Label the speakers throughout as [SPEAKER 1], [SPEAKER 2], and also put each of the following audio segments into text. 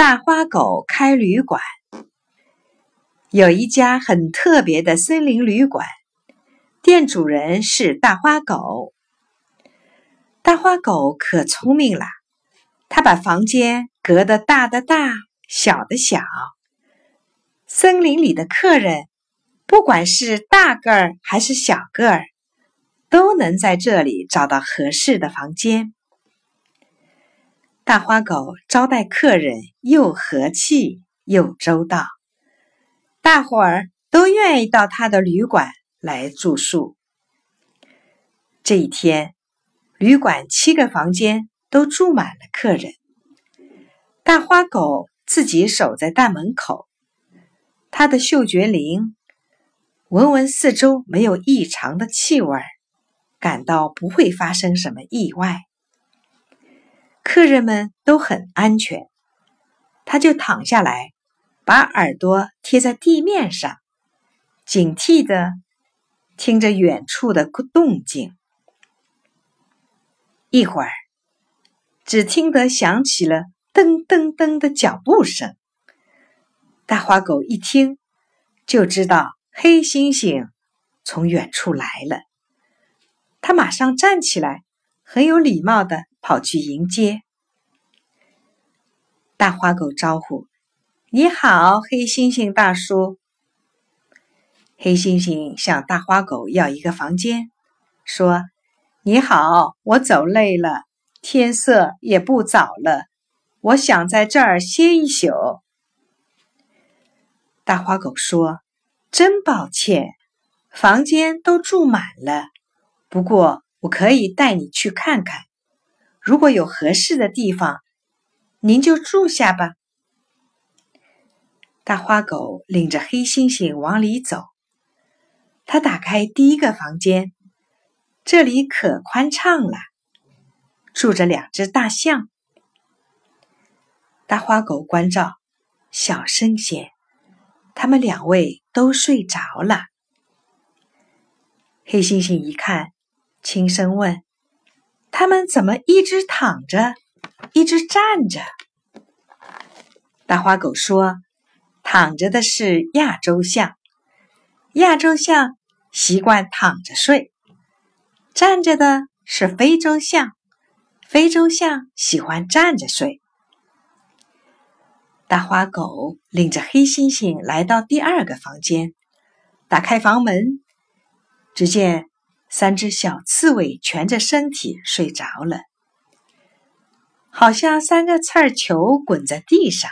[SPEAKER 1] 大花狗开旅馆。有一家很特别的森林旅馆，店主人是大花狗。大花狗可聪明了，它把房间隔得大的大，小的小。森林里的客人，不管是大个儿还是小个儿，都能在这里找到合适的房间。大花狗招待客人又和气又周到，大伙儿都愿意到他的旅馆来住宿。这一天，旅馆七个房间都住满了客人，大花狗自己守在大门口，它的嗅觉灵，闻闻四周没有异常的气味，感到不会发生什么意外。客人们都很安全，他就躺下来，把耳朵贴在地面上，警惕的听着远处的动静。一会儿，只听得响起了噔噔噔的脚步声。大花狗一听，就知道黑猩猩从远处来了，他马上站起来，很有礼貌的。跑去迎接大花狗，招呼：“你好，黑猩猩大叔。”黑猩猩向大花狗要一个房间，说：“你好，我走累了，天色也不早了，我想在这儿歇一宿。”大花狗说：“真抱歉，房间都住满了，不过我可以带你去看看。”如果有合适的地方，您就住下吧。大花狗领着黑猩猩往里走。他打开第一个房间，这里可宽敞了，住着两只大象。大花狗关照：“小声些，他们两位都睡着了。”黑猩猩一看，轻声问。他们怎么一直躺着，一直站着？大花狗说：“躺着的是亚洲象，亚洲象习惯躺着睡；站着的是非洲象，非洲象喜欢站着睡。”大花狗领着黑猩猩来到第二个房间，打开房门，只见。三只小刺猬蜷着身体睡着了，好像三个刺球滚在地上，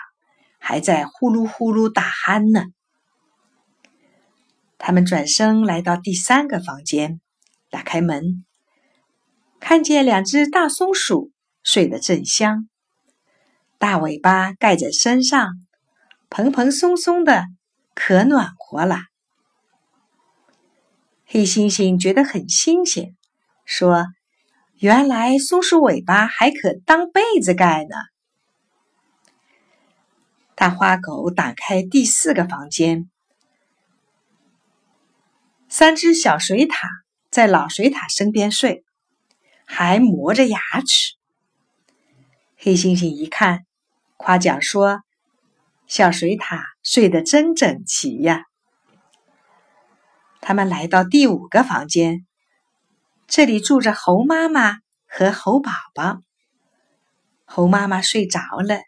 [SPEAKER 1] 还在呼噜呼噜打鼾呢。他们转身来到第三个房间，打开门，看见两只大松鼠睡得正香，大尾巴盖在身上，蓬蓬松松的，可暖和了。黑猩猩觉得很新鲜，说：“原来松鼠尾巴还可当被子盖呢。”大花狗打开第四个房间，三只小水獭在老水獭身边睡，还磨着牙齿。黑猩猩一看，夸奖说：“小水獭睡得真整齐呀！”他们来到第五个房间，这里住着猴妈妈和猴宝宝。猴妈妈睡着了，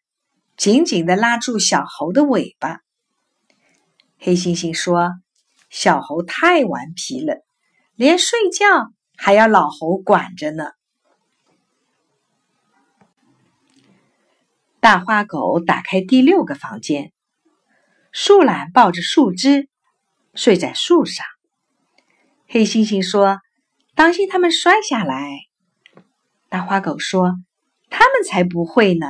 [SPEAKER 1] 紧紧的拉住小猴的尾巴。黑猩猩说：“小猴太顽皮了，连睡觉还要老猴管着呢。”大花狗打开第六个房间，树懒抱着树枝睡在树上。黑猩猩说：“当心他们摔下来。”大花狗说：“他们才不会呢。”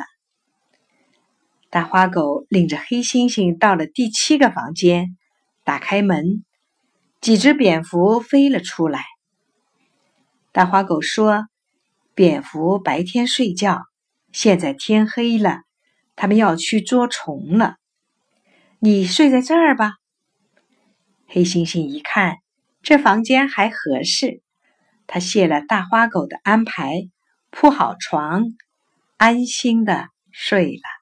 [SPEAKER 1] 大花狗领着黑猩猩到了第七个房间，打开门，几只蝙蝠飞了出来。大花狗说：“蝙蝠白天睡觉，现在天黑了，他们要去捉虫了。你睡在这儿吧。”黑猩猩一看。这房间还合适，他谢了大花狗的安排，铺好床，安心的睡了。